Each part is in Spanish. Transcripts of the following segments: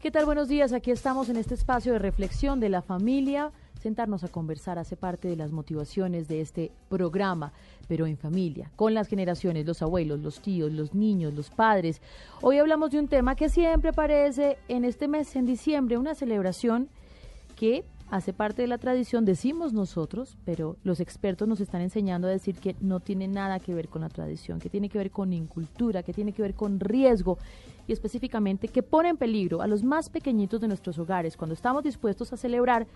¿Qué tal? Buenos días. Aquí estamos en este espacio de reflexión de la familia. Sentarnos a conversar hace parte de las motivaciones de este programa, pero en familia, con las generaciones, los abuelos, los tíos, los niños, los padres. Hoy hablamos de un tema que siempre aparece en este mes, en diciembre, una celebración que hace parte de la tradición, decimos nosotros, pero los expertos nos están enseñando a decir que no tiene nada que ver con la tradición, que tiene que ver con incultura, que tiene que ver con riesgo y específicamente que pone en peligro a los más pequeñitos de nuestros hogares. Cuando estamos dispuestos a celebrar,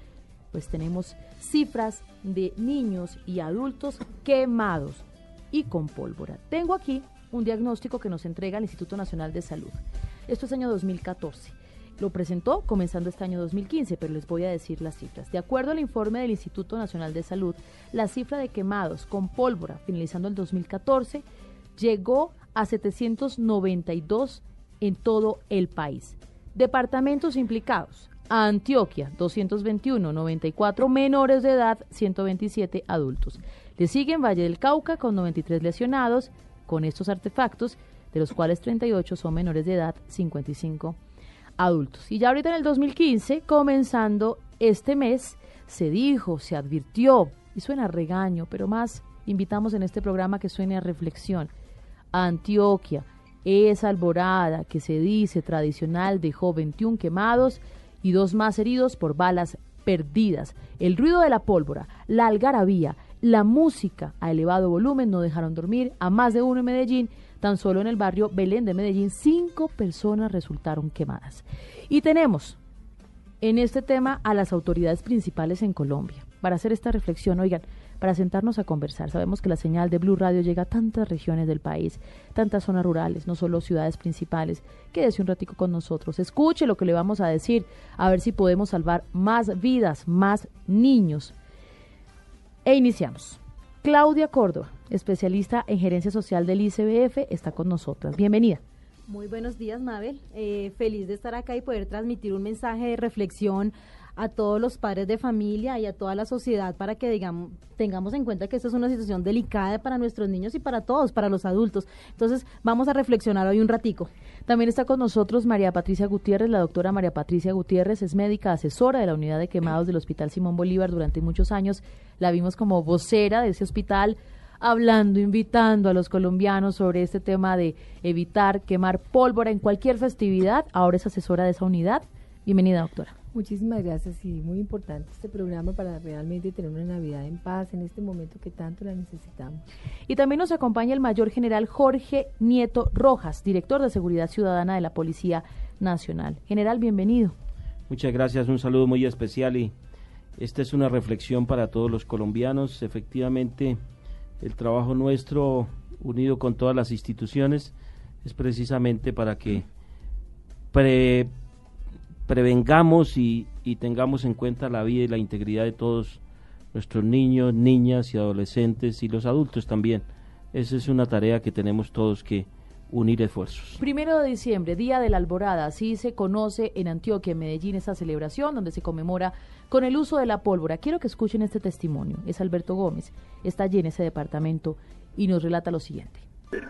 pues tenemos cifras de niños y adultos quemados y con pólvora. Tengo aquí un diagnóstico que nos entrega el Instituto Nacional de Salud. Esto es año 2014. Lo presentó comenzando este año 2015, pero les voy a decir las cifras. De acuerdo al informe del Instituto Nacional de Salud, la cifra de quemados con pólvora finalizando el 2014 llegó a 792 en todo el país. Departamentos implicados. Antioquia, 221, 94 menores de edad, 127 adultos. Le siguen Valle del Cauca con 93 lesionados con estos artefactos, de los cuales 38 son menores de edad, 55 adultos. Y ya ahorita en el 2015, comenzando este mes, se dijo, se advirtió, y suena a regaño, pero más invitamos en este programa que suene a reflexión. Antioquia, esa alborada que se dice tradicional dejó 21 quemados y dos más heridos por balas perdidas. El ruido de la pólvora, la algarabía, la música a elevado volumen no dejaron dormir a más de uno en Medellín Tan solo en el barrio Belén de Medellín, cinco personas resultaron quemadas. Y tenemos en este tema a las autoridades principales en Colombia para hacer esta reflexión. Oigan, para sentarnos a conversar. Sabemos que la señal de Blue Radio llega a tantas regiones del país, tantas zonas rurales, no solo ciudades principales. Quédese un ratico con nosotros, escuche lo que le vamos a decir, a ver si podemos salvar más vidas, más niños. E iniciamos. Claudia Córdoba, especialista en gerencia social del ICBF, está con nosotras. Bienvenida. Muy buenos días, Mabel. Eh, feliz de estar acá y poder transmitir un mensaje de reflexión a todos los padres de familia y a toda la sociedad para que digamos, tengamos en cuenta que esta es una situación delicada para nuestros niños y para todos, para los adultos. Entonces, vamos a reflexionar hoy un ratico. También está con nosotros María Patricia Gutiérrez, la doctora María Patricia Gutiérrez es médica asesora de la unidad de quemados del Hospital Simón Bolívar durante muchos años. La vimos como vocera de ese hospital hablando, invitando a los colombianos sobre este tema de evitar quemar pólvora en cualquier festividad. Ahora es asesora de esa unidad. Bienvenida, doctora. Muchísimas gracias y muy importante este programa para realmente tener una Navidad en paz en este momento que tanto la necesitamos. Y también nos acompaña el mayor general Jorge Nieto Rojas, director de Seguridad Ciudadana de la Policía Nacional. General, bienvenido. Muchas gracias, un saludo muy especial y esta es una reflexión para todos los colombianos. Efectivamente, el trabajo nuestro, unido con todas las instituciones, es precisamente para que pre prevengamos y, tengamos en cuenta la vida y la integridad de todos nuestros niños, niñas y adolescentes y los adultos también. Esa es una tarea que tenemos todos que unir esfuerzos. Primero de diciembre, Día de la Alborada, así se conoce en Antioquia, en Medellín, esta celebración donde se conmemora con el uso de la pólvora. Quiero que escuchen este testimonio. Es Alberto Gómez, está allí en ese departamento y nos relata lo siguiente.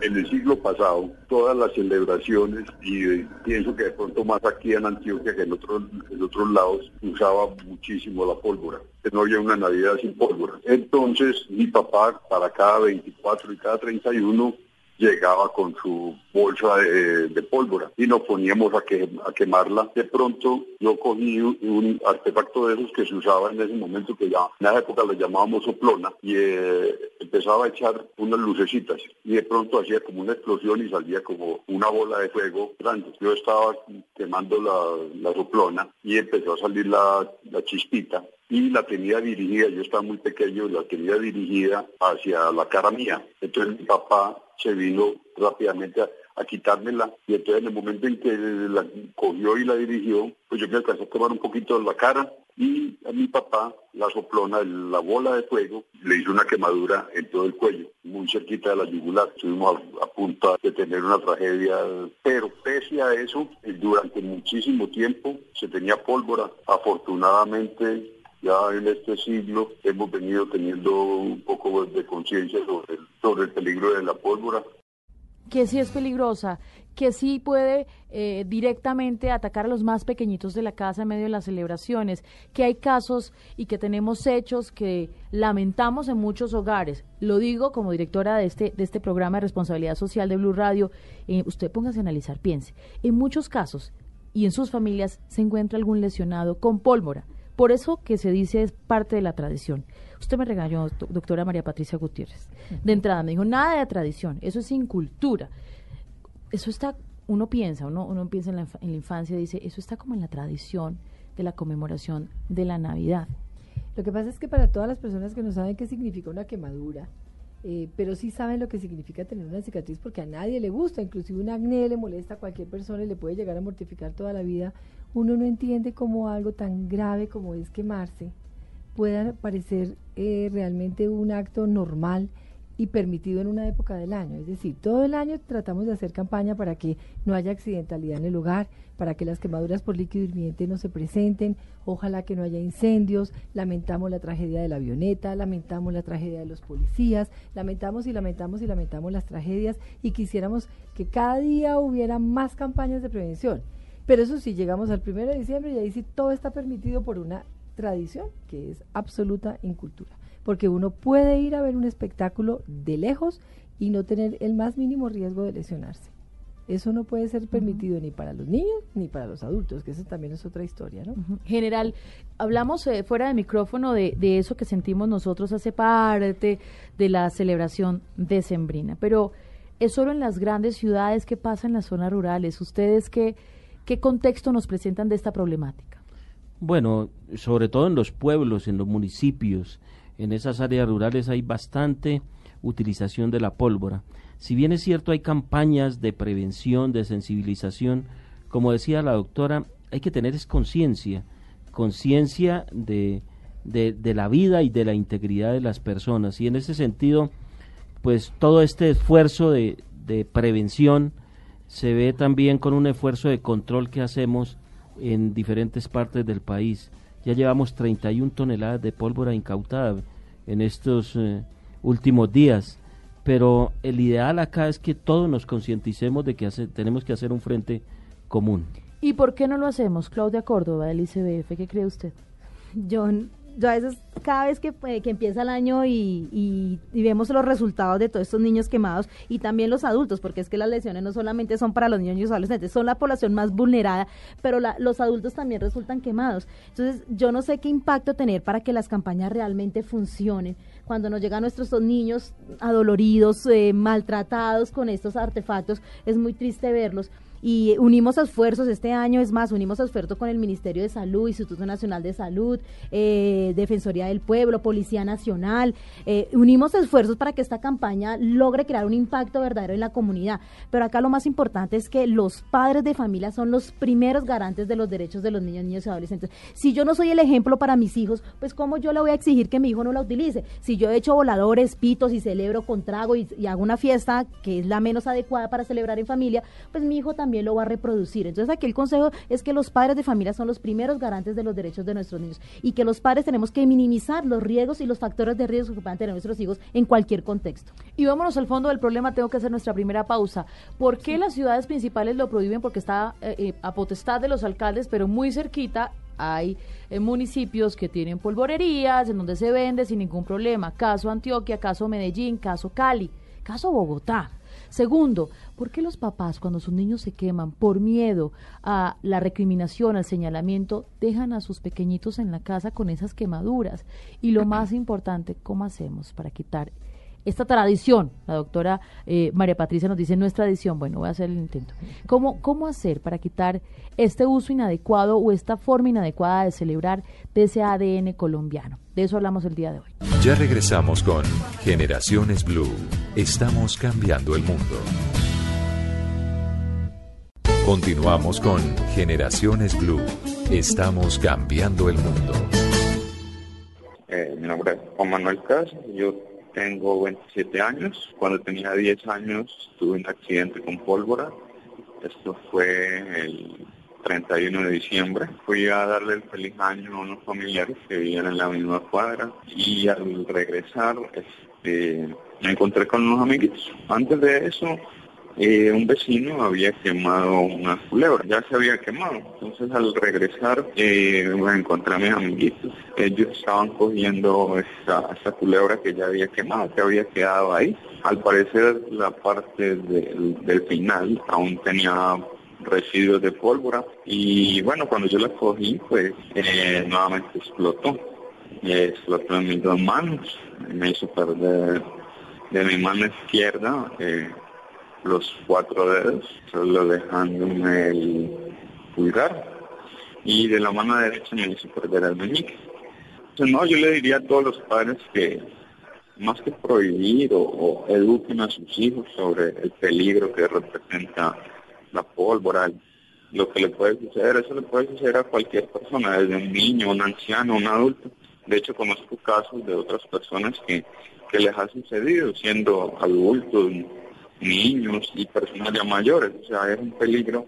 En el siglo pasado, todas las celebraciones, y pienso que de pronto más aquí en Antioquia que en otros, en otros lados, usaba muchísimo la pólvora. No había una Navidad sin pólvora. Entonces, mi papá, para cada 24 y cada 31, llegaba con su bolsa de, pólvora y nos poníamos a, que, a quemarla. De pronto yo cogí un, artefacto de esos que se usaba en ese momento, que ya en esa época le llamábamos soplona, y eh, empezaba a echar unas lucecitas y de pronto hacía como una explosión y salía como una bola de fuego grande. Yo estaba quemando la, soplona y empezó a salir la, la chispita y la tenía dirigida, yo estaba muy pequeño, la tenía dirigida hacia la cara mía. Entonces mi papá se vino rápidamente a, quitármela y entonces en el momento en que la cogió y la dirigió, pues yo me alcancé a tomar un poquito de la cara y a mi papá la soplona, la bola de fuego, le hizo una quemadura en todo el cuello, muy cerquita de la yugular. Estuvimos a, a punto de tener una tragedia, pero pese a eso, durante muchísimo tiempo se tenía pólvora. Afortunadamente ya en este siglo hemos venido teniendo un poco de conciencia sobre sobre el peligro de la pólvora. Que sí es peligrosa, que sí puede eh, directamente atacar a los más pequeñitos de la casa en medio de las celebraciones, que hay casos y que tenemos hechos que lamentamos en muchos hogares. Lo digo como directora de este, de este programa de responsabilidad social de Blue Radio. Eh, usted póngase a analizar, piense. En muchos casos y en sus familias se encuentra algún lesionado con pólvora por eso que se dice es parte de la tradición. Usted me regañó, doctora María Patricia Gutiérrez. De entrada me dijo, nada de tradición, eso es incultura. Eso está, uno piensa, uno, uno piensa en la, en la infancia, dice, eso está como en la tradición de la conmemoración de la Navidad. Lo que pasa es que para todas las personas que no saben qué significa una quemadura, eh, pero sí saben lo que significa tener una cicatriz porque a nadie le gusta, inclusive un acné le molesta a cualquier persona y le puede llegar a mortificar toda la vida. Uno no entiende cómo algo tan grave como es quemarse pueda parecer eh, realmente un acto normal y permitido en una época del año. Es decir, todo el año tratamos de hacer campaña para que no haya accidentalidad en el hogar, para que las quemaduras por líquido hirviente no se presenten, ojalá que no haya incendios, lamentamos la tragedia de la avioneta, lamentamos la tragedia de los policías, lamentamos y lamentamos y lamentamos las tragedias y quisiéramos que cada día hubiera más campañas de prevención. Pero eso sí, llegamos al 1 de diciembre y ahí sí todo está permitido por una tradición que es absoluta incultura porque uno puede ir a ver un espectáculo de lejos y no tener el más mínimo riesgo de lesionarse. Eso no puede ser permitido ni para los niños ni para los adultos, que eso también es otra historia, ¿no? General, hablamos eh, fuera de micrófono de, de, eso que sentimos nosotros hace parte de la celebración decembrina, pero es solo en las grandes ciudades que pasa en las zonas rurales. ¿Ustedes qué, qué contexto nos presentan de esta problemática? Bueno, sobre todo en los pueblos, en los municipios, en esas áreas rurales hay bastante utilización de la pólvora. Si bien es cierto hay campañas de prevención, de sensibilización, como decía la doctora, hay que tener es conciencia, conciencia de, de, la vida y de la integridad de las personas. Y en ese sentido, pues todo este esfuerzo de, de prevención se ve también con un esfuerzo de control que hacemos en diferentes partes del país. Ya llevamos 31 toneladas de pólvora incautada en estos eh, últimos días. Pero el ideal acá es que todos nos concienticemos de que tenemos que hacer un frente común. ¿Y por qué no lo hacemos? Claudia Córdoba del ICBF, ¿qué cree usted? John, yo a veces, cada vez que, eh, que empieza el año y, y, vemos los resultados de todos estos niños quemados y también los adultos, porque es que las lesiones no solamente son para los niños y los adolescentes, son la población más vulnerada, pero los adultos también resultan quemados. Entonces, yo no sé qué impacto tener para que las campañas realmente funcionen. Cuando nos llegan nuestros niños adoloridos, eh, maltratados con estos artefactos, es muy triste verlos y unimos esfuerzos este año, es más, unimos esfuerzos con el Ministerio de Salud, Instituto Nacional de Salud, eh, Defensoría del Pueblo, Policía Nacional, eh, unimos esfuerzos para que esta campaña logre crear un impacto verdadero en la comunidad. Pero acá lo más importante es que los padres de familia son los primeros garantes de los derechos de los niños, niños y adolescentes. Si yo no soy el ejemplo para mis hijos, pues cómo yo le voy a exigir que mi hijo no la utilice. Si yo he hecho voladores, pitos y celebro con trago y hago una fiesta que es la menos adecuada para celebrar en familia, pues mi hijo también también lo va a reproducir. Entonces aquí el consejo es que los padres de familia son los primeros garantes de los derechos de nuestros niños y que los padres tenemos que minimizar los riesgos y los factores de riesgo que puedan tener nuestros hijos en cualquier contexto. Y vámonos al fondo del problema, tengo que hacer nuestra primera pausa. ¿Por qué las ciudades principales lo prohíben? Porque está eh, eh, a potestad de los alcaldes, pero muy cerquita hay eh, municipios que tienen polvorerías en donde se vende sin ningún problema. Caso Antioquia, caso Medellín, caso Cali, caso Bogotá. Segundo, ¿por qué los papás cuando sus niños se queman por miedo a la recriminación, al señalamiento, dejan a sus pequeñitos en la casa con esas quemaduras? Y lo más importante, ¿cómo hacemos para quitar esta tradición, la doctora eh, María Patricia nos dice, no es tradición, bueno, voy a hacer el intento. ¿Cómo, ¿Cómo hacer para quitar este uso inadecuado o esta forma inadecuada de celebrar de ese ADN colombiano? De eso hablamos el día de hoy. Ya regresamos con Generaciones Blue. Estamos cambiando el mundo. Continuamos con Generaciones Blue. Estamos cambiando el mundo. Eh, mi nombre es Juan Manuel Cas. Yo tengo 27 años. Cuando tenía 10 años tuve un accidente con pólvora. Esto fue el 31 de diciembre. Fui a darle el feliz año a unos familiares que vivían en la misma cuadra y al regresar este, me encontré con unos amiguitos. Antes de eso eh, un vecino había quemado una culebra, ya se había quemado. Entonces al regresar eh, me encontré a mis amiguitos. Ellos estaban cogiendo esa, esa culebra que ya había quemado, que había quedado ahí. Al parecer la parte del, final aún tenía residuos de pólvora y bueno, cuando yo la cogí pues eh, nuevamente explotó. explotó en mis dos manos, me hizo perder de mi mano izquierda eh, los cuatro dedos, solo dejándome el pulgar. Y de la mano derecha me hizo perder el meñique. Entonces, no, yo le diría a todos los padres que más que prohibir o, eduquen a sus hijos sobre el peligro que representa la pólvora, lo que le puede suceder, eso le puede suceder a cualquier persona, desde un niño, un anciano, un adulto. De hecho, conozco casos de otras personas que, que les ha sucedido siendo adultos, niños y personas ya mayores. O sea, es un peligro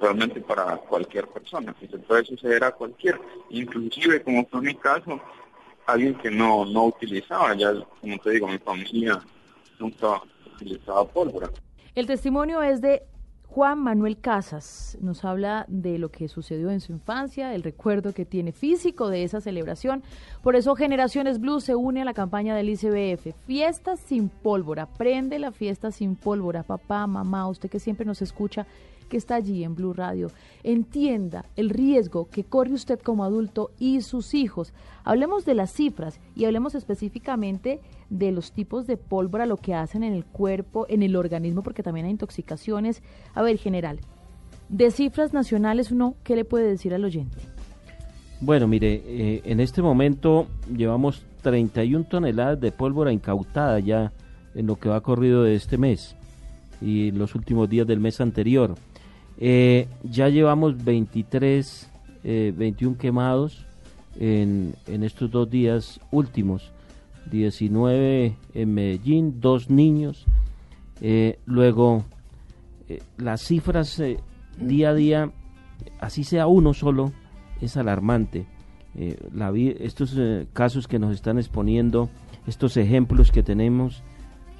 realmente para cualquier persona, que se puede suceder a cualquier, inclusive como fue mi caso, alguien que no, no utilizaba, ya como te digo, mi familia nunca utilizaba pólvora. El testimonio es de Juan Manuel Casas nos habla de lo que sucedió en su infancia, el recuerdo que tiene físico de esa celebración. Por eso Generaciones Blue se une a la campaña del ICBF. Fiestas sin pólvora. Prende la fiesta sin pólvora. Papá, mamá, usted que siempre nos escucha, que está allí en Blue Radio. Entienda el riesgo que corre usted como adulto y sus hijos. Hablemos de las cifras y hablemos específicamente de los tipos de pólvora, lo que hacen en el cuerpo, en el organismo, porque también hay intoxicaciones. A ver, general, de cifras nacionales, uno, ¿qué le puede decir al oyente? Bueno, mire, eh, en este momento llevamos 31 toneladas de pólvora incautada ya en lo que va corrido de este mes y los últimos días del mes anterior. Eh, ya llevamos 23, 21 eh, quemados en, estos dos días últimos. 19 en Medellín, dos niños. Eh, luego, eh, las cifras día a día, así sea uno solo, es alarmante. La estos casos que nos están exponiendo, estos ejemplos que tenemos,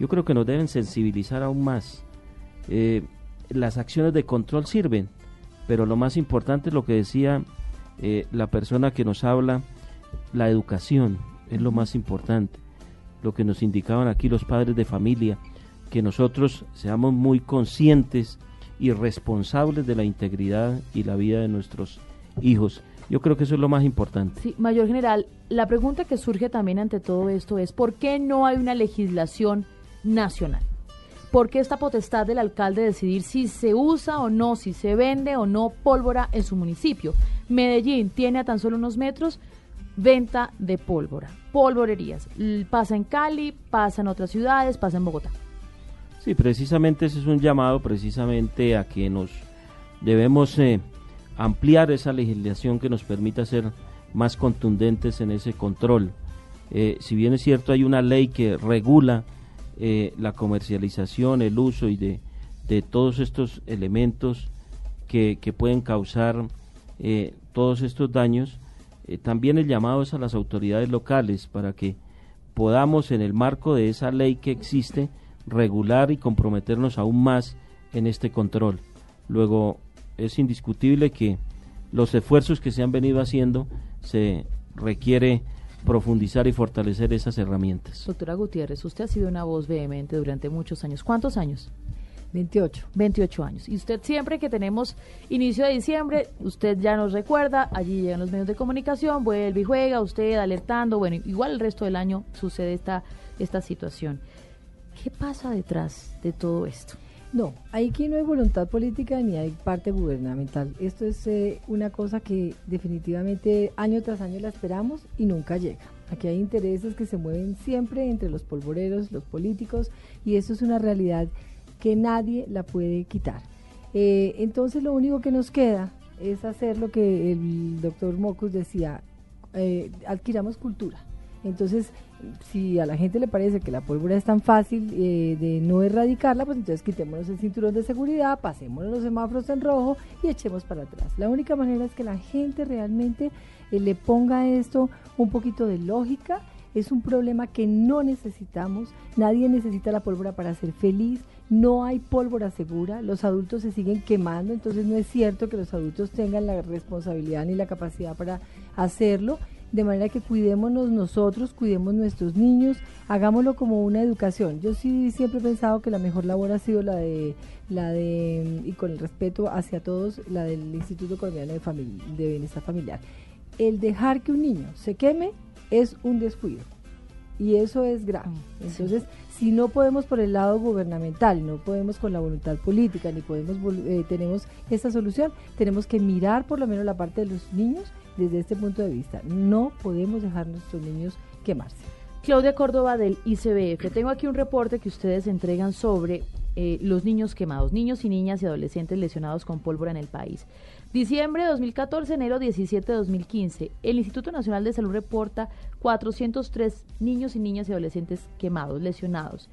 yo creo que nos deben sensibilizar aún más. Las acciones de control sirven, pero lo más importante es lo que decía la persona que nos habla, la educación, es lo más importante. Lo que nos indicaban aquí los padres de familia, que nosotros seamos muy conscientes y responsables de la integridad y la vida de nuestros hijos. Yo creo que eso es lo más importante. Sí, Mayor General, la pregunta que surge también ante todo esto es, ¿por qué no hay una legislación nacional? ¿Por qué esta potestad del alcalde decidir si se usa o no, si se vende o no pólvora en su municipio? Medellín tiene a tan solo unos metros venta de pólvora, polvorerías. Pasa en Cali, pasa en otras ciudades, pasa en Bogotá. Sí, precisamente ese es un llamado precisamente a que nos debemos eh, ampliar esa legislación que nos permita ser más contundentes en ese control. Eh, si bien es cierto, hay una ley que regula eh, la comercialización, el uso y de, de todos estos elementos que, pueden causar eh, todos estos daños. Eh, también el llamado es a las autoridades locales para que podamos, en el marco de esa ley que existe, regular y comprometernos aún más en este control. Luego, es indiscutible que los esfuerzos que se han venido haciendo se requiere profundizar y fortalecer esas herramientas. Doctora Gutiérrez, usted ha sido una voz vehemente durante muchos años. ¿Cuántos años? 28. 28 años. Y usted siempre que tenemos inicio de diciembre, usted ya nos recuerda, allí llegan los medios de comunicación, vuelve y juega, usted alertando, bueno, igual el resto del año sucede esta, esta situación. ¿Qué pasa detrás de todo esto? No, aquí no hay voluntad política ni hay parte gubernamental. Esto es eh, una cosa que definitivamente año tras año la esperamos y nunca llega. Aquí hay intereses que se mueven siempre entre los polvoreros, los políticos, y eso es una realidad que nadie la puede quitar. Eh, entonces lo único que nos queda es hacer lo que el doctor Mocus decía, eh, adquiramos cultura. Entonces, si a la gente le parece que la pólvora es tan fácil eh, de no erradicarla, pues entonces quitémonos el cinturón de seguridad, pasémonos los semáforos en rojo y echemos para atrás. La única manera es que la gente realmente eh, le ponga esto un poquito de lógica. Es un problema que no necesitamos. Nadie necesita la pólvora para ser feliz. No hay pólvora segura. Los adultos se siguen quemando. Entonces no es cierto que los adultos tengan la responsabilidad ni la capacidad para hacerlo de manera que cuidémonos nosotros, cuidemos nuestros niños, hagámoslo como una educación. Yo sí siempre he pensado que la mejor labor ha sido la de la de y con el respeto hacia todos, la del Instituto Colombiano de, de Bienestar Familiar. El dejar que un niño se queme es un descuido y eso es grave. Mm, Entonces, si no podemos por el lado gubernamental, no podemos con la voluntad política, ni podemos eh, tenemos esta solución, tenemos que mirar por lo menos la parte de los niños desde este punto de vista. No podemos dejar a nuestros niños quemarse. Claudia Córdoba del ICBF. Tengo aquí un reporte que ustedes entregan sobre eh, los niños quemados, niños y niñas y adolescentes lesionados con pólvora en el país. Diciembre de 2014, enero 17 de 2015. El Instituto Nacional de Salud reporta 403 niños y niñas y adolescentes quemados, lesionados.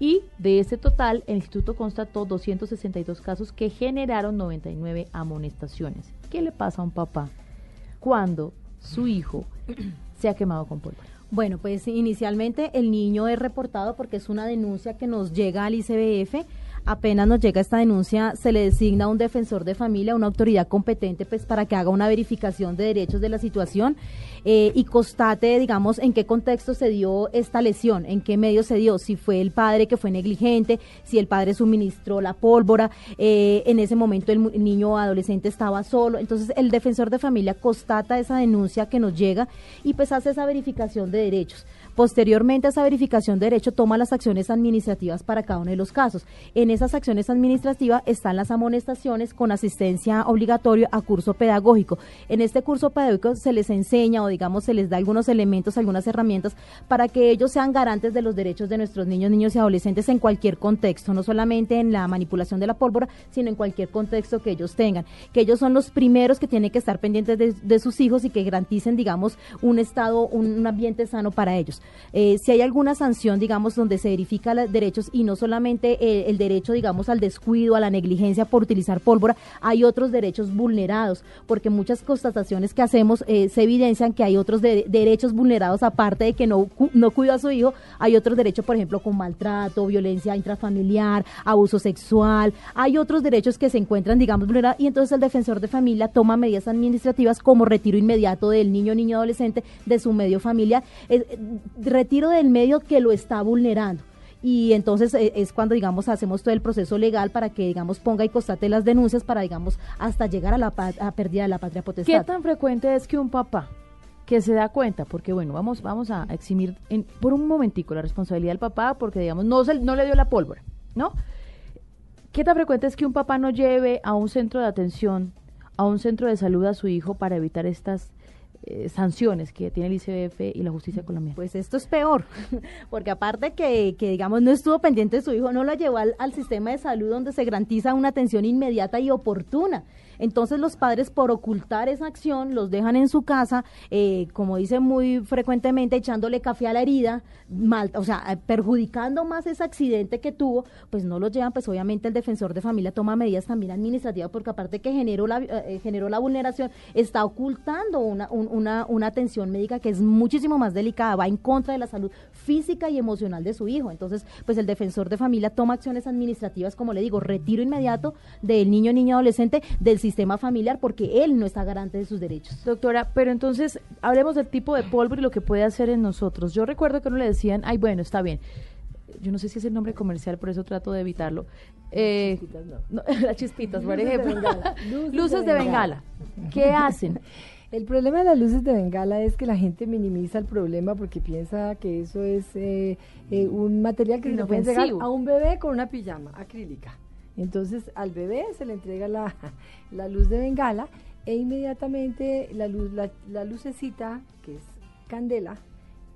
Y de este total, el instituto constató 262 casos que generaron 99 amonestaciones. ¿Qué le pasa a un papá cuando su hijo se ha quemado con pólvora? Bueno, pues inicialmente el niño es reportado porque es una denuncia que nos llega al ICBF apenas nos llega esta denuncia, se le designa un defensor de familia, una autoridad competente, pues para que haga una verificación de derechos de la situación eh, y constate, digamos, en qué contexto se dio esta lesión, en qué medio se dio, si fue el padre que fue negligente, si el padre suministró la pólvora, eh, en ese momento el niño o adolescente estaba solo. Entonces, el defensor de familia constata esa denuncia que nos llega y pues hace esa verificación de derechos. Posteriormente a esa verificación de derecho toma las acciones administrativas para cada uno de los casos. En esas acciones administrativas están las amonestaciones con asistencia obligatoria a curso pedagógico. En este curso pedagógico se les enseña digamos se les da algunos elementos, algunas herramientas para que ellos sean garantes de los derechos de nuestros niños, niños y adolescentes en cualquier contexto, no solamente en la manipulación de la pólvora, sino en cualquier contexto que ellos tengan. Que ellos son los primeros que tienen que estar pendientes de, sus hijos y que garanticen, digamos, un estado, un ambiente sano para ellos. Eh, si hay alguna sanción, digamos, donde se verifica los derechos y no solamente el derecho, digamos, al descuido, a la negligencia por utilizar pólvora, hay otros derechos vulnerados, porque muchas constataciones que hacemos eh, se evidencian que hay otros derechos vulnerados, aparte de que no, no cuida a su hijo, hay otros derechos, por ejemplo, con maltrato, violencia intrafamiliar, abuso sexual, hay otros derechos que se encuentran, digamos, vulnerados, y entonces el defensor de familia toma medidas administrativas como retiro inmediato del niño, niño, adolescente de su medio familiar. Retiro del medio que lo está vulnerando. Y entonces eh, es cuando digamos hacemos todo el proceso legal para que digamos ponga y constate las denuncias para digamos hasta llegar a la a pérdida de la patria potestad. ¿Qué tan frecuente es que un papá que se da cuenta, porque bueno, vamos vamos a eximir en, por un momentico la responsabilidad del papá porque digamos no se, no le dio la pólvora, ¿no? ¿Qué tan frecuente es que un papá no lleve a un centro de atención, a un centro de salud a su hijo para evitar estas eh, sanciones que tiene el ICBF y la justicia colombiana. Pues esto es peor, porque aparte que, que digamos no estuvo pendiente de su hijo, no lo llevó al, al sistema de salud donde se garantiza una atención inmediata y oportuna. Entonces los padres por ocultar esa acción los dejan en su casa, eh, como dice muy frecuentemente, echándole café a la herida, mal, o sea, eh, perjudicando más ese accidente que tuvo, pues no los llevan, pues obviamente el defensor de familia toma medidas también administrativas porque aparte que generó la, eh, generó la vulneración, está ocultando una, una, una atención médica que es muchísimo más delicada, va en contra de la salud física y emocional de su hijo. Entonces, pues el defensor de familia toma acciones administrativas, como le digo, retiro inmediato del niño, niño, adolescente del sistema familiar porque él no está garante de sus derechos. Doctora, pero entonces hablemos del tipo de polvo y lo que puede hacer en nosotros. Yo recuerdo que uno le decían, ay, bueno, está bien. Yo no sé si es el nombre comercial, por eso trato de evitarlo. Eh, no. las chispitas, por ejemplo. Luces, de, bengala. ¿Qué hacen? El problema de las luces de bengala es que la gente minimiza el problema porque piensa que eso es eh, eh, un material que se le puede entregar a un bebé con una pijama acrílica. Entonces al bebé se le entrega la, luz de bengala e inmediatamente la, luz, la lucecita, que es candela,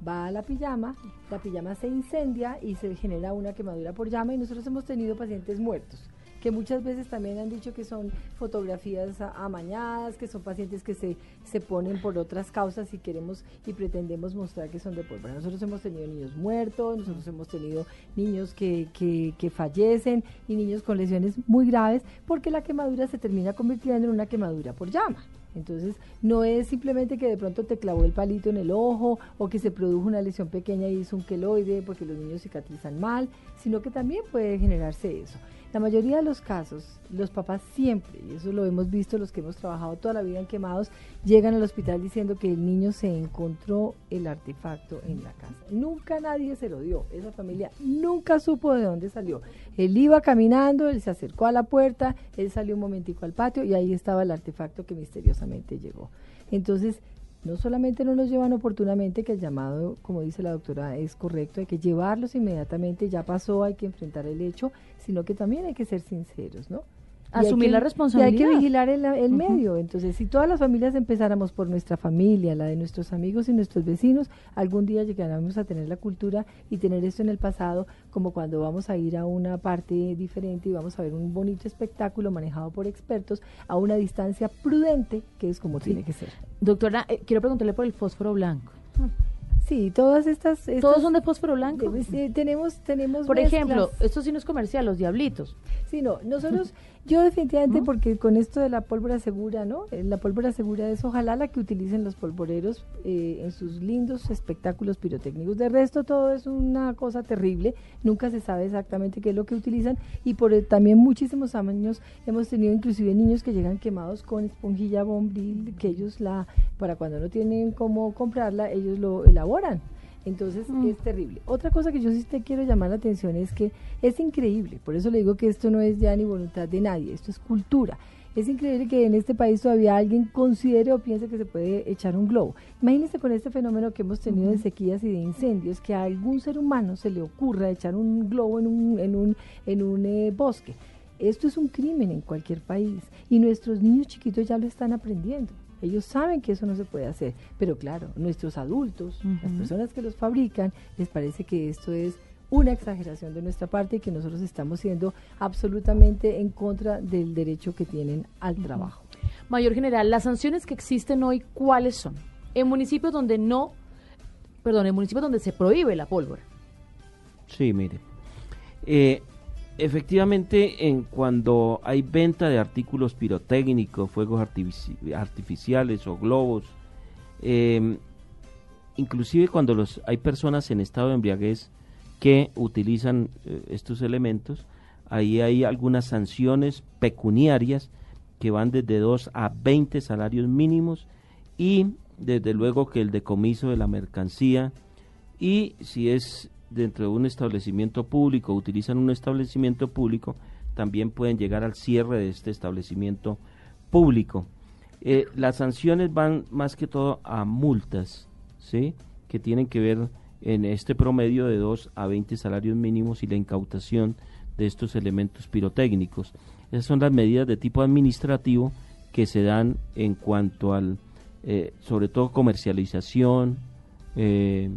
va a la pijama, la pijama se incendia y se genera una quemadura por llama y nosotros hemos tenido pacientes muertos que muchas veces también han dicho que son fotografías amañadas, que son pacientes que se, se ponen por otras causas y queremos y pretendemos mostrar que son de pólvora. Nosotros hemos tenido niños muertos, nosotros hemos tenido niños que, que, que fallecen y niños con lesiones muy graves porque la quemadura se termina convirtiendo en una quemadura por llama. Entonces, no es simplemente que de pronto te clavó el palito en el ojo o que se produjo una lesión pequeña y hizo un queloide porque los niños cicatrizan mal, sino que también puede generarse eso. La mayoría de los casos, los papás siempre, y eso lo hemos visto los que hemos trabajado toda la vida en quemados, llegan al hospital diciendo que el niño se encontró el artefacto en la casa. Nunca nadie se lo dio, esa familia nunca supo de dónde salió. Él iba caminando, él se acercó a la puerta, él salió un momentico al patio y ahí estaba el artefacto que misteriosamente llegó. Entonces, no solamente no los llevan oportunamente, que el llamado, como dice la doctora, es correcto, hay que llevarlos inmediatamente, ya pasó, hay que enfrentar el hecho, sino que también hay que ser sinceros, ¿no? Asumir la responsabilidad. Y hay que vigilar el, medio. Entonces, si todas las familias empezáramos por nuestra familia, la de nuestros amigos y nuestros vecinos, algún día llegaremos a tener la cultura y tener esto en el pasado, como cuando vamos a ir a una parte diferente y vamos a ver un bonito espectáculo manejado por expertos a una distancia prudente, que es como tiene que ser. Doctora, eh, quiero preguntarle por el fósforo blanco. Sí, todas estas, ¿Todos son de fósforo blanco? tenemos, tenemos Por ejemplo, esto sí no es comercial, los diablitos. Sí, no, nosotros yo definitivamente, porque con esto de la pólvora segura, ¿no? Eh, la pólvora segura es ojalá la que utilicen los polvoreros eh, en sus lindos espectáculos pirotécnicos. De resto, todo es una cosa terrible. Nunca se sabe exactamente qué es lo que utilizan. Y por también muchísimos años hemos tenido inclusive niños que llegan quemados con esponjilla bombril, que ellos la, para cuando no tienen cómo comprarla, ellos lo elaboran. Entonces mm. es terrible. Otra cosa que yo sí te quiero llamar la atención es que es increíble, por eso le digo que esto no es ya ni voluntad de nadie, esto es cultura. Es increíble que en este país todavía alguien considere o piense que se puede echar un globo. Imagínense con este fenómeno que hemos tenido de sequías y de incendios, que a algún ser humano se le ocurra echar un globo en un, en un, en un eh, bosque. Esto es un crimen en cualquier país y nuestros niños chiquitos ya lo están aprendiendo. Ellos saben que eso no se puede hacer, pero claro, nuestros adultos, las personas que los fabrican, les parece que esto es una exageración de nuestra parte y que nosotros estamos siendo absolutamente en contra del derecho que tienen al trabajo. Mayor General, las sanciones que existen hoy, ¿cuáles son? En municipios donde no, perdón, en municipios donde se prohíbe la pólvora. Sí, mire. Eh, efectivamente, en cuando hay venta de artículos pirotécnicos, fuegos artificiales o globos, em, inclusive cuando los hay personas en estado de embriaguez que utilizan eh, estos elementos, ahí hay algunas sanciones pecuniarias que van desde 2 a 20 salarios mínimos y desde luego que el decomiso de la mercancía y si es dentro de un establecimiento público, utilizan un establecimiento público, también pueden llegar al cierre de este establecimiento público. Eh, las sanciones van más que todo a multas, ¿sí? que tienen que ver en este promedio de 2 a 20 salarios mínimos y la incautación de estos elementos pirotécnicos. Esas son las medidas de tipo administrativo que se dan en cuanto al, eh, sobre todo, comercialización, eh,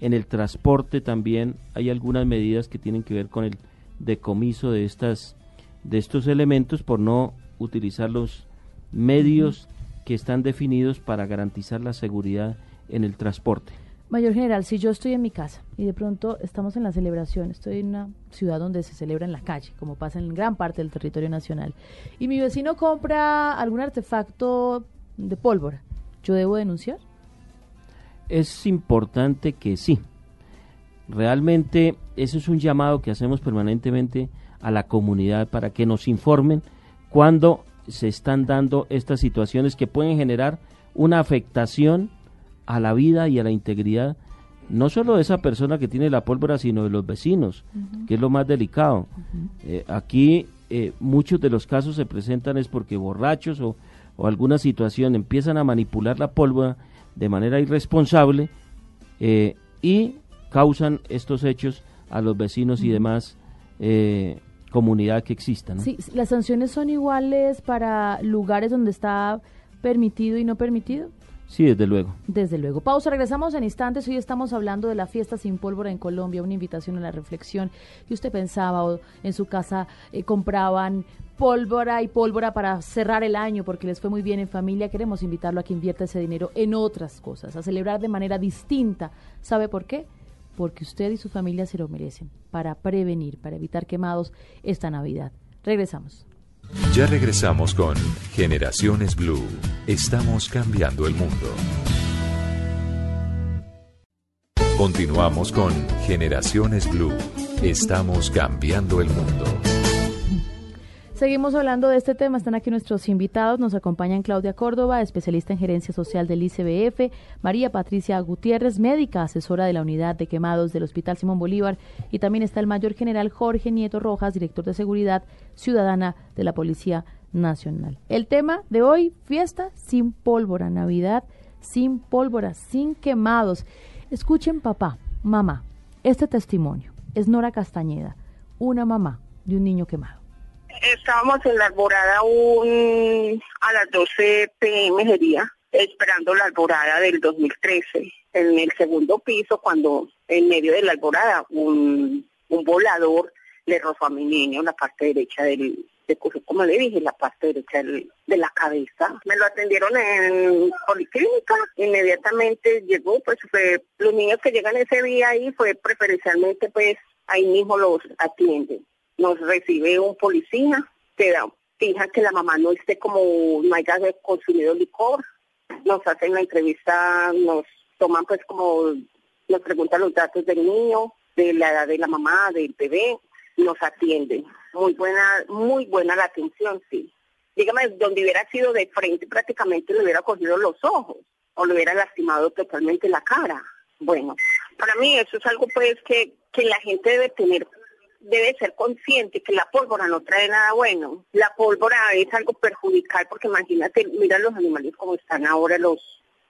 en el transporte también hay algunas medidas que tienen que ver con el decomiso de estas de estos elementos por no utilizarlos medios que están definidos para garantizar la seguridad en el transporte. Mayor General, si yo estoy en mi casa y de pronto estamos en la celebración, estoy en una ciudad donde se celebra en la calle, como pasa en gran parte del territorio nacional, y mi vecino compra algún artefacto de pólvora, ¿yo debo denunciar? Es importante que sí. Realmente eso es un llamado que hacemos permanentemente a la comunidad para que nos informen cuando se están dando estas situaciones que pueden generar una afectación a la vida y a la integridad no solo de esa persona que tiene la pólvora, sino de los vecinos, que es lo más delicado. Eh, aquí eh, muchos de los casos se presentan es porque borrachos o, alguna situación empiezan a manipular la pólvora de manera irresponsable eh, y causan estos hechos a los vecinos y demás comunidad que existan. Sí, las sanciones son iguales para lugares donde está permitido y no permitido. Sí, desde luego. Desde luego. Pausa, regresamos en instantes. Hoy estamos hablando de la fiesta sin pólvora en Colombia, una invitación a la reflexión. Y usted pensaba o en su casa eh, compraban pólvora y pólvora para cerrar el año porque les fue muy bien en familia. Queremos invitarlo a que invierta ese dinero en otras cosas, a celebrar de manera distinta. ¿Sabe por qué? Porque usted y su familia se lo merecen para prevenir, para evitar quemados esta Navidad. Regresamos. Ya regresamos con Generaciones Blue. Estamos cambiando el mundo. Continuamos con Generaciones Blue. Estamos cambiando el mundo. Seguimos hablando de este tema. Están aquí nuestros invitados. Nos acompañan Claudia Córdoba, especialista en gerencia social del ICBF, María Patricia Gutiérrez, médica asesora de la unidad de quemados del Hospital Simón Bolívar, y también está el mayor general Jorge Nieto Rojas, director de seguridad ciudadana de la Policía Nacional. El tema de hoy, fiesta sin pólvora, Navidad sin pólvora, sin quemados. Escuchen papá, mamá, este testimonio es Nora Castañeda, una mamá de un niño quemado. Estábamos en la alborada un, a las 12 pm sería, esperando la alborada del 2013. En el segundo piso, cuando en medio de la alborada un, volador le rozó a mi niño la parte derecha del, de, como le dije, la parte derecha de la cabeza. Me lo atendieron en policlínica, inmediatamente llegó, pues fue, los niños que llegan ese día ahí fue preferencialmente pues ahí mismo los atienden nos recibe un policía, te da, fija que la mamá no esté como, no haya consumido licor, nos hacen la entrevista, nos toman pues como, nos preguntan los datos del niño, de la edad de la mamá, del bebé, nos atienden. Muy buena, muy buena la atención, sí. Dígame, donde hubiera sido de frente prácticamente le hubiera cogido los ojos o le hubiera lastimado totalmente la cara. Bueno, para mí eso es algo pues que, que la gente debe tener debe ser consciente que la pólvora no trae nada bueno. La pólvora es algo perjudicial porque imagínate, mira los animales como están ahora, los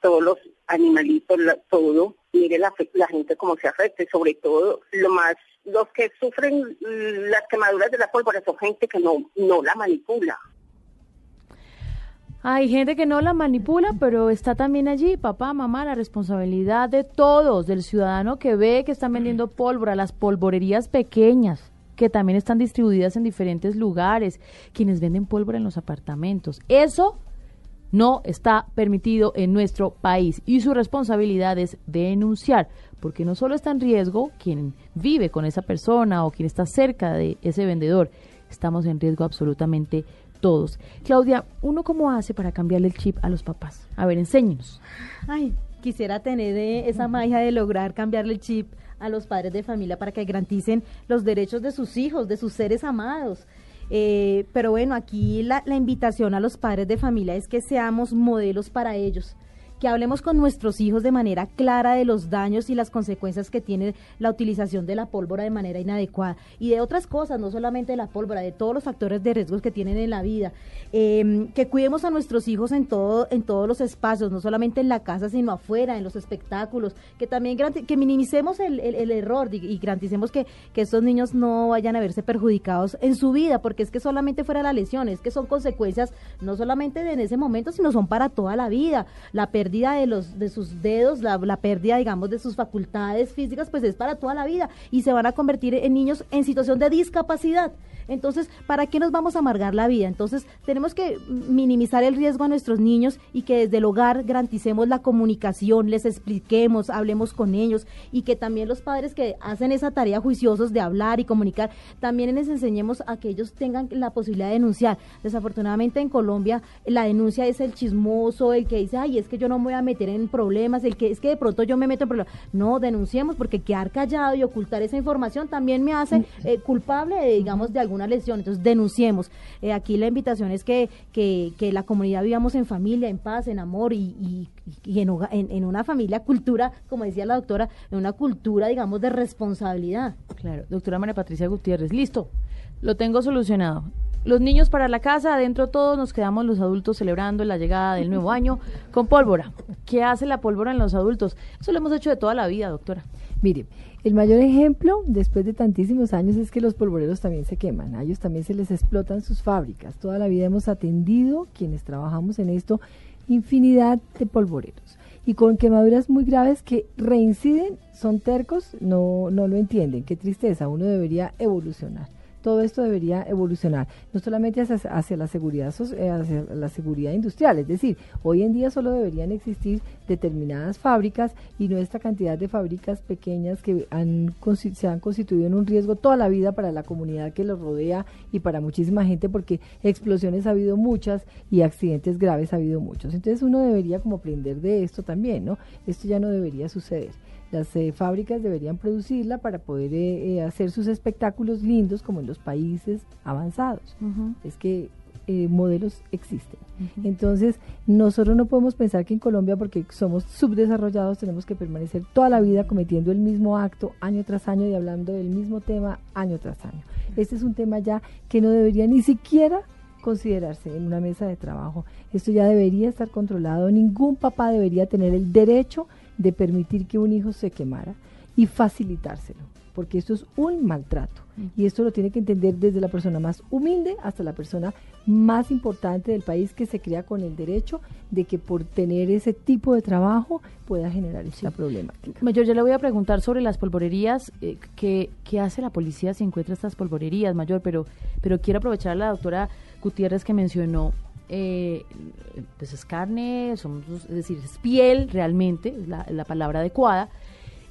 todos los animalitos, todo. Mire la, la gente como se afecta, sobre todo lo más los que sufren las quemaduras de la pólvora son gente que no, no la manipula. Hay gente que no la manipula, pero está también allí, papá, mamá, la responsabilidad de todos, del ciudadano que ve que están vendiendo pólvora, las polvorerías pequeñas, que también están distribuidas en diferentes lugares, quienes venden pólvora en los apartamentos. Eso no está permitido en nuestro país y su responsabilidad es denunciar, porque no solo está en riesgo quien vive con esa persona o quien está cerca de ese vendedor, estamos en riesgo absolutamente todos. Claudia, ¿uno cómo hace para cambiarle el chip a los papás? A ver, enséñenos. Ay, quisiera tener eh, esa magia de lograr cambiarle el chip a los padres de familia para que garanticen los derechos de sus hijos, de sus seres amados. Eh, pero bueno, aquí la, la invitación a los padres de familia es que seamos modelos para ellos que hablemos con nuestros hijos de manera clara de los daños y las consecuencias que tiene la utilización de la pólvora de manera inadecuada y de otras cosas, no solamente de la pólvora, de todos los factores de riesgos que tienen en la vida. Em, que cuidemos a nuestros hijos en todo, en todos los espacios, no solamente en la casa, sino afuera, en los espectáculos, que también que minimicemos el, error y, garanticemos que, que estos niños no vayan a verse perjudicados en su vida, porque es que solamente fuera la lesión, es que son consecuencias no solamente de en ese momento, sino son para toda la vida. La pérdida pérdida de los de sus dedos, la, la pérdida, digamos, de sus facultades físicas, pues es para toda la vida y se van a convertir en niños en situación de discapacidad. Entonces, ¿para qué nos vamos a amargar la vida? Entonces, tenemos que minimizar el riesgo a nuestros niños y que desde el hogar garanticemos la comunicación, les expliquemos, hablemos con ellos y que también los padres que hacen esa tarea juiciosos de hablar y comunicar, también les enseñemos a que ellos tengan la posibilidad de denunciar. Desafortunadamente en Colombia la denuncia es el chismoso, el que dice, ay, es que yo no me voy a meter en problemas, el que es que de pronto yo me meto en problemas. No, denunciemos porque quedar callado y ocultar esa información también me hace eh, culpable, digamos, de algún una lesión. Entonces, denunciemos. Eh, aquí la invitación es que, que, la comunidad vivamos en familia, en paz, en amor y, y, en, en, una familia, cultura, como decía la doctora, en una cultura, digamos, de responsabilidad. Claro, doctora María Patricia Gutiérrez, listo, lo tengo solucionado. Los niños para la casa, adentro todos nos quedamos los adultos celebrando la llegada del nuevo año con pólvora. ¿Qué hace la pólvora en los adultos? Eso lo hemos hecho de toda la vida, doctora. Mire, el mayor ejemplo, después de tantísimos años, es que los polvoreros también se queman. A ellos también se les explotan sus fábricas. Toda la vida hemos atendido, quienes trabajamos en esto, infinidad de polvoreros. Y con quemaduras muy graves que reinciden, son tercos, no, no lo entienden. Qué tristeza, uno debería evolucionar todo esto debería evolucionar, no solamente hacia, la seguridad eh, hacia la seguridad industrial, es decir, hoy en día solo deberían existir determinadas fábricas y no esta cantidad de fábricas pequeñas que se han constituido en un riesgo toda la vida para la comunidad que los rodea y para muchísima gente porque explosiones ha habido muchas y accidentes graves ha habido muchos. Entonces uno debería como aprender de esto también, ¿no? Esto ya no debería suceder las eh, fábricas deberían producirla para poder eh, eh, hacer sus espectáculos lindos como en los países avanzados. Es que modelos existen. Entonces, nosotros no podemos pensar que en Colombia, porque somos subdesarrollados, tenemos que permanecer toda la vida cometiendo el mismo acto año tras año y hablando del mismo tema año tras año. Este es un tema ya que no debería ni siquiera considerarse en una mesa de trabajo. Esto ya debería estar controlado. Ningún papá debería tener el derecho de permitir que un hijo se quemara y facilitárselo, porque esto es un maltrato. Y esto lo tiene que entender desde la persona más humilde hasta la persona más importante del país que se crea con el derecho de que por tener ese tipo de trabajo pueda generar esta problemática. Mayor, ya le voy a preguntar sobre las polvorerías. Eh, ¿qué, ¿qué, hace la policía si encuentra estas polvorerías, Mayor? Pero, pero quiero aprovechar a la doctora Gutiérrez que mencionó eh, pues es carne, somos, es decir, es piel realmente, es la, la palabra adecuada,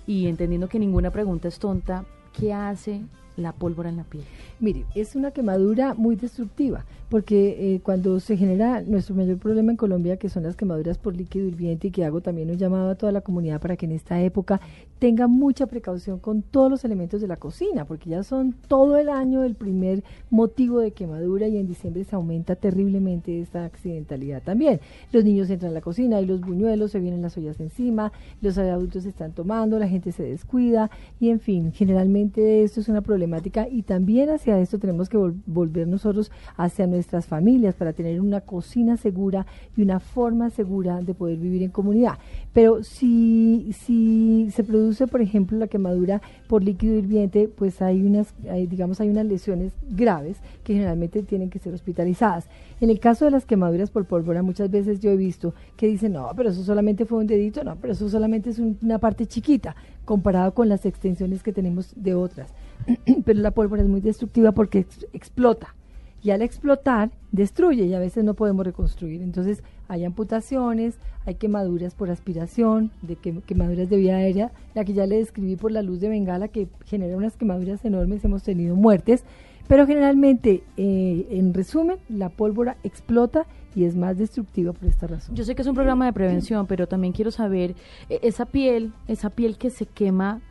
y entendiendo que ninguna pregunta es tonta, ¿qué hace la pólvora en la piel? Mire, es una quemadura muy destructiva, porque eh, cuando se genera nuestro mayor problema en Colombia, que son las quemaduras por líquido hirviente, y que hago también un llamado a toda la comunidad para que en esta época tenga mucha precaución con todos los elementos de la cocina, porque ya son todo el año el primer motivo de quemadura y en diciembre se aumenta terriblemente esta accidentalidad también. Los niños entran a la cocina y los buñuelos, se vienen las ollas encima, los adultos están tomando, la gente se descuida y en fin, generalmente esto es una problemática y también hacia esto tenemos que volver nosotros hacia nuestras familias para tener una cocina segura y una forma segura de poder vivir en comunidad. Pero si, si se produce por ejemplo, la quemadura por líquido hirviente, pues hay unas, digamos, hay unas lesiones graves que generalmente tienen que ser hospitalizadas. En el caso de las quemaduras por pólvora, muchas veces yo he visto que dicen, no, pero eso solamente fue un dedito, no, pero eso solamente es una parte chiquita comparado con las extensiones que tenemos de otras. pero la pólvora es muy destructiva porque explota y al explotar destruye y a veces no podemos reconstruir. Entonces hay amputaciones, hay quemaduras por aspiración, de quemaduras de vía aérea, la que ya le describí por la luz de bengala que genera unas quemaduras enormes, hemos tenido muertes, pero generalmente, eh, en resumen, la pólvora explota y es más destructiva por esta razón. Yo sé que es un programa de prevención, pero también quiero saber, e, esa piel, esa piel que se quema,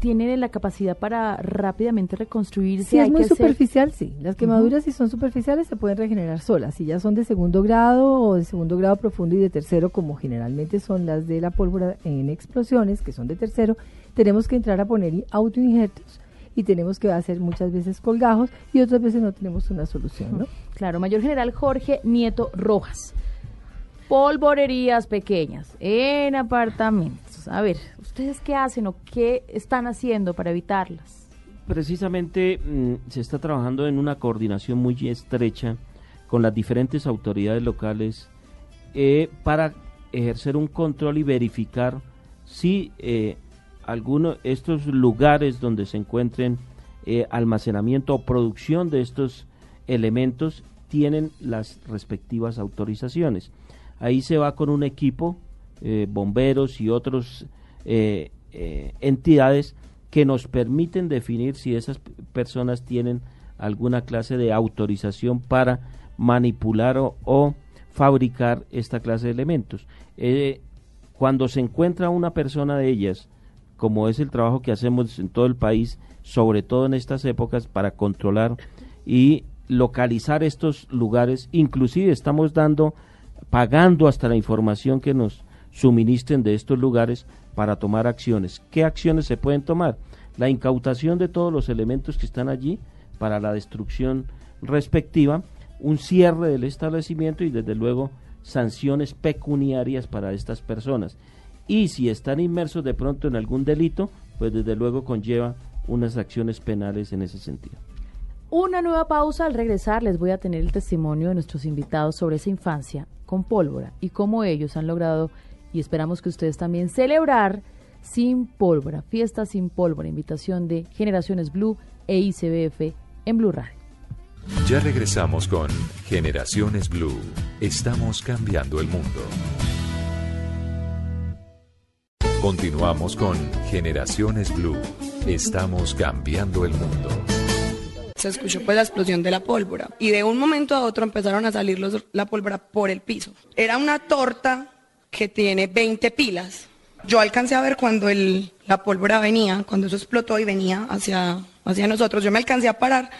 tiene la capacidad para rápidamente reconstruirse. Si es muy superficial, sí. Las quemaduras, si son superficiales, se pueden regenerar solas. Si ya son de segundo grado o de segundo grado profundo y de tercero, como generalmente son las de la pólvora en explosiones, que son de tercero, tenemos que entrar a poner autoinjertos y tenemos que hacer muchas veces colgajos y otras veces no tenemos una solución, ¿no? Claro, Mayor General Jorge Nieto Rojas. Polvorerías pequeñas en apartamentos. A ver, ¿Ustedes qué hacen o qué están haciendo para evitarlas? Precisamente mm, se está trabajando en una coordinación muy estrecha con las diferentes autoridades locales eh, para ejercer un control y verificar si eh, algunos estos lugares donde se encuentren eh, almacenamiento o producción de estos elementos tienen las respectivas autorizaciones. Ahí se va con un equipo, eh, bomberos y otros eh, entidades que nos permiten definir si esas personas tienen alguna clase de autorización para manipular o, fabricar esta clase de elementos. cuando se encuentra una persona de ellas, como es el trabajo que hacemos en todo el país, sobre todo en estas épocas, para controlar y localizar estos lugares. Inclusive estamos dando, pagando hasta la información que nos suministren de estos lugares para tomar acciones. ¿Qué acciones se pueden tomar? La incautación de todos los elementos que están allí para la destrucción respectiva, un cierre del establecimiento y desde luego sanciones pecuniarias para estas personas. Y si están inmersos de pronto en algún delito, pues desde luego conlleva unas acciones penales en ese sentido. Una nueva pausa. Al regresar les voy a tener el testimonio de nuestros invitados sobre esa infancia con pólvora y cómo ellos han logrado, y esperamos que ustedes también, celebrar sin pólvora, fiesta sin pólvora, invitación de Generaciones Blue e ICBF en Blue Radio. Ya regresamos con Generaciones Blue. Estamos cambiando el mundo. Continuamos con Generaciones Blue. Estamos cambiando el mundo. Se escuchó pues la explosión de la pólvora y de un momento a otro empezaron a salir la pólvora por el piso. Era una torta que tiene 20 pilas. Yo alcancé a ver cuando la pólvora venía, cuando eso explotó y venía hacia, hacia nosotros. Yo me alcancé a parar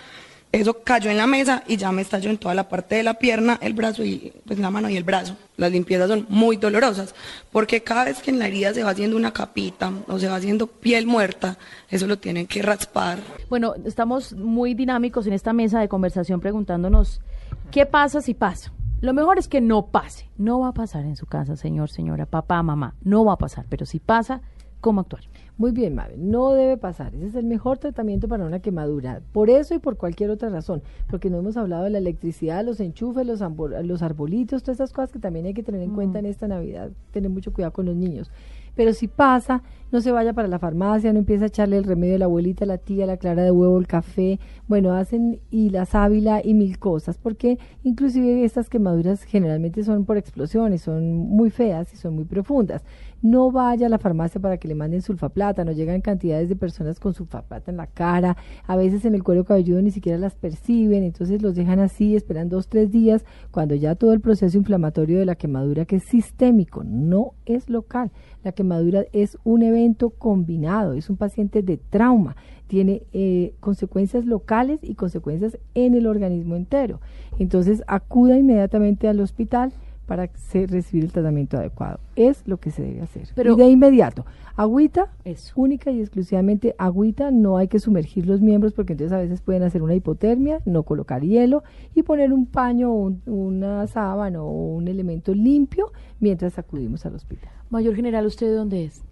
eso cayó en la mesa y ya me estalló en toda la parte de la pierna, el brazo y pues la mano y el brazo. Las limpiezas son muy dolorosas porque cada vez que en la herida se va haciendo una capita o se va haciendo piel muerta, eso lo tienen que raspar. Bueno, estamos muy dinámicos en esta mesa de conversación preguntándonos qué pasa si pasa. Lo mejor es que no pase. No va a pasar en su casa, señor, señora, papá, mamá. No va a pasar. Pero si pasa, ¿cómo actuar? Muy bien, Mabel, no debe pasar. Ese es el mejor tratamiento para una quemadura. Por eso y por cualquier otra razón. Porque no hemos hablado de la electricidad, los enchufes, los, los arbolitos, todas esas cosas que también hay que tener en cuenta en esta Navidad. Tener mucho cuidado con los niños. Pero si pasa, no se vaya para la farmacia, no empieza a echarle el remedio a la abuelita, la tía, la clara de huevo, el café. Bueno, hacen y la sábila y mil cosas. Porque inclusive estas quemaduras generalmente son por explosiones, son muy feas y son muy profundas no vaya a la farmacia para que le manden sulfaplata, no llegan cantidades de personas con sulfaplata en la cara, a veces en el cuero cabelludo ni siquiera las perciben, entonces los dejan así, esperan dos, tres días, cuando ya todo el proceso inflamatorio de la quemadura, que es sistémico, no es local, la quemadura es un evento combinado, es un paciente de trauma, tiene eh, consecuencias locales y consecuencias en el organismo entero. Entonces acuda inmediatamente al hospital, para recibir el tratamiento adecuado. Es lo que se debe hacer. Pero, y de inmediato, agüita, es única y exclusivamente agüita, no hay que sumergir los miembros porque entonces a veces pueden hacer una hipotermia, no colocar hielo y poner un paño, una sábana o un elemento limpio mientras acudimos al hospital. Mayor General, ¿usted de dónde es?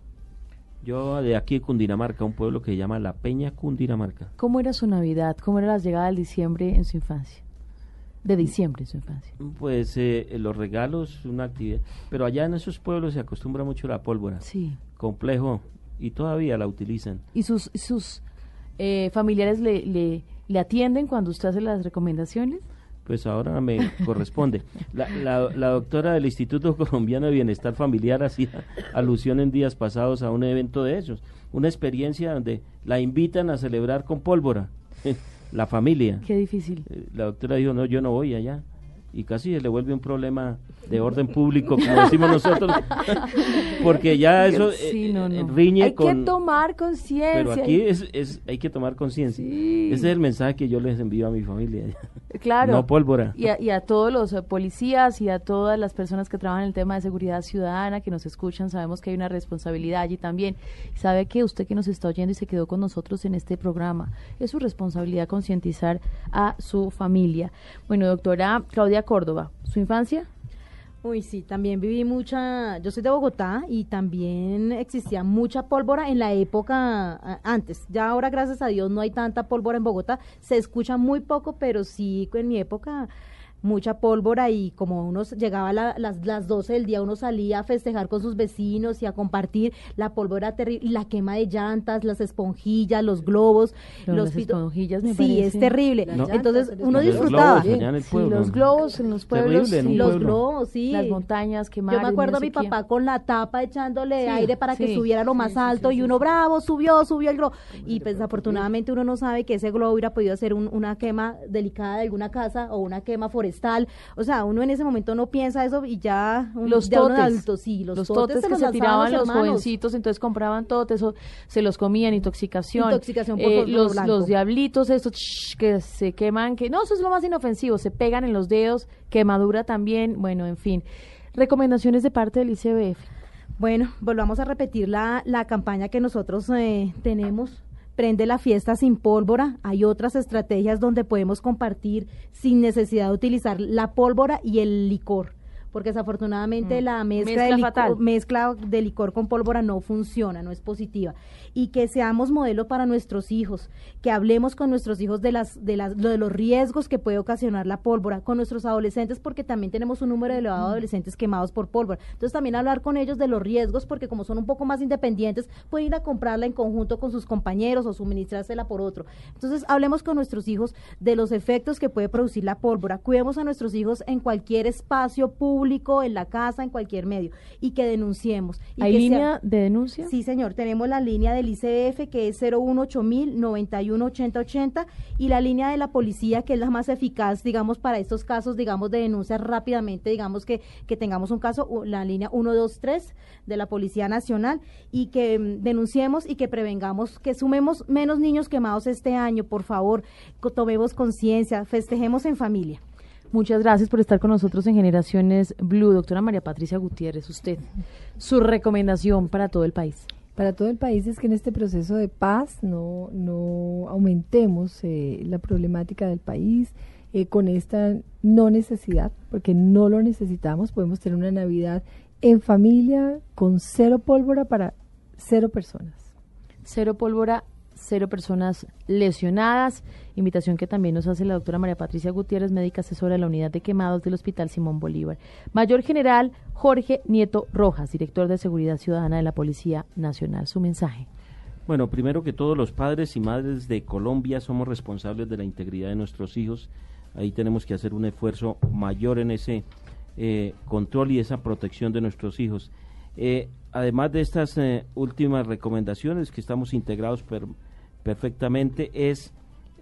Yo de aquí de Cundinamarca, un pueblo que se llama La Peña Cundinamarca. ¿Cómo era su Navidad? ¿Cómo era la llegada del diciembre en su infancia? De diciembre su infancia? Pues eh, los regalos, una actividad. Pero allá en esos pueblos se acostumbra mucho la pólvora. Sí. Complejo. Y todavía la utilizan. ¿Y sus, sus eh, familiares le, le, le, atienden cuando usted hace las recomendaciones? Pues ahora me corresponde. La, la, la, doctora del Instituto Colombiano de Bienestar Familiar hacía alusión en días pasados a un evento de esos. Una experiencia donde la invitan a celebrar con pólvora la familia. Qué difícil. Eh, la doctora dijo, no, yo no voy allá. Y casi se le vuelve un problema de orden público, como decimos nosotros, porque ya eso sí, eh, riñe hay que tomar conciencia. Pero aquí es, es, hay que tomar conciencia. Ese es el mensaje que yo les envío a mi familia. Claro. No pólvora. Y a, y a todos los eh, policías y a todas las personas que trabajan en el tema de seguridad ciudadana, que nos escuchan, sabemos que hay una responsabilidad allí también. Sabe que usted que nos está oyendo y se quedó con nosotros en este programa, es su responsabilidad concientizar a su familia. Bueno, doctora Claudia Córdoba, ¿su infancia? Uy, sí, también viví mucha, yo soy de Bogotá y también existía mucha pólvora en la época antes. Ya ahora, gracias a Dios, no hay tanta pólvora en Bogotá. Se escucha muy poco, pero sí, en mi época mucha pólvora y como uno llegaba a las, las 12 del día, uno salía a festejar con sus vecinos y a compartir la pólvora terrible, la quema de llantas, las esponjillas, los globos. los las esponjillas me Sí, es terrible. Entonces uno disfrutaba. los globos en los pueblos. los globos, sí. Las montañas quemadas. Yo me acuerdo a mi papá con la tapa echándole aire para que subiera lo más alto y uno bravo, subió, subió el globo. Y pues afortunadamente uno no sabe que ese globo hubiera podido hacer una quema delicada de alguna casa o una quema forestal. O sea, uno en ese momento no piensa eso y ya los totes, sí, los, totes, que se tiraban los, jovencitos, entonces compraban totes o se los comían, intoxicación. Intoxicación por eh, los, los diablitos estos que se queman, que no, eso es lo más inofensivo, se pegan en los dedos, quemadura también, bueno, en fin. Recomendaciones de parte del ICBF. Bueno, volvamos a repetir la, la campaña que nosotros eh, tenemos prende la fiesta sin pólvora. Hay otras estrategias donde podemos compartir sin necesidad de utilizar la pólvora y el licor porque desafortunadamente mm. la mezcla, de licor, mezcla de licor con pólvora no funciona, no es positiva. Y que seamos modelo para nuestros hijos, que hablemos con nuestros hijos de las de las de los riesgos que puede ocasionar la pólvora, con nuestros adolescentes porque también tenemos un número elevado de mm. adolescentes quemados por pólvora. Entonces también hablar con ellos de los riesgos porque como son un poco más independientes, pueden ir a comprarla en conjunto con sus compañeros o suministrársela por otro. Entonces hablemos con nuestros hijos de los efectos que puede producir la pólvora. Cuidemos a nuestros hijos en cualquier espacio público en la casa, en cualquier medio, y que denunciemos. Y ¿Hay línea de denuncia? Sí, señor, tenemos la línea del ICF que es 018000 918080 y la línea de la policía que es la más eficaz, digamos, para estos casos, digamos, de denuncia rápidamente, digamos que, que tengamos un caso, la línea 123 de la Policía Nacional y que mm, denunciemos y que prevengamos, que sumemos menos niños quemados este año, por favor, tomemos conciencia, festejemos en familia. Muchas gracias por estar con nosotros en Generaciones Blue. Doctora María Patricia Gutiérrez, usted, su recomendación para todo el país. Para todo el país es que en este proceso de paz no, no aumentemos eh, la problemática del país eh, con esta no necesidad, porque no lo necesitamos. Podemos tener una Navidad en familia con cero pólvora para cero personas. Cero pólvora cero personas lesionadas. Invitación que también nos hace la doctora María Patricia Gutiérrez, médica asesora de la unidad de quemados del Hospital Simón Bolívar. Mayor General Jorge Nieto Rojas, director de Seguridad Ciudadana de la Policía Nacional. Su mensaje. Bueno, primero que todos los padres y madres de Colombia somos responsables de la integridad de nuestros hijos. Ahí tenemos que hacer un esfuerzo mayor en ese eh, control y esa protección de nuestros hijos. Eh, además de estas eh, últimas recomendaciones que estamos integrados per, perfectamente es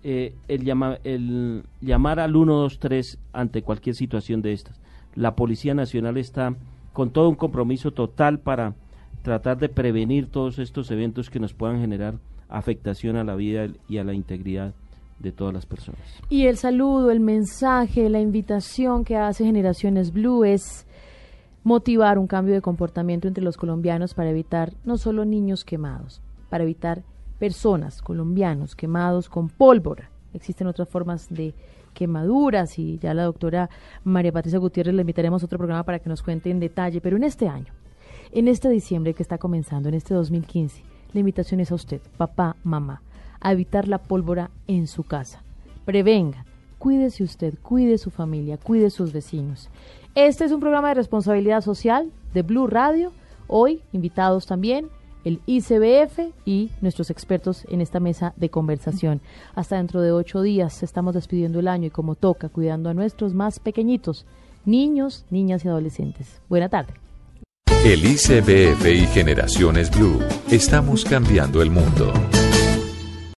eh, el, llama, el llamar al 123 ante cualquier situación de estas. La Policía Nacional está con todo un compromiso total para tratar de prevenir todos estos eventos que nos puedan generar afectación a la vida y a la integridad de todas las personas. Y el saludo, el mensaje, la invitación que hace Generaciones Blue es motivar un cambio de comportamiento entre los colombianos para evitar no solo niños quemados, para evitar personas, colombianos, quemados con pólvora. Existen otras formas de quemaduras y ya la doctora María Patricia Gutiérrez le invitaremos a otro programa para que nos cuente en detalle, pero en este año, en este diciembre que está comenzando, en este 2015, la invitación es a usted, papá, mamá, a evitar la pólvora en su casa. Prevenga, cuídese usted, cuide su familia, cuide sus vecinos. Este es un programa de responsabilidad social de Blue Radio. Hoy, invitados también, el ICBF y nuestros expertos en esta mesa de conversación. Hasta dentro de ocho días estamos despidiendo el año y como toca, cuidando a nuestros más pequeñitos, niños, niñas y adolescentes. Buena tarde. El ICBF y Generaciones Blue. Estamos cambiando el mundo.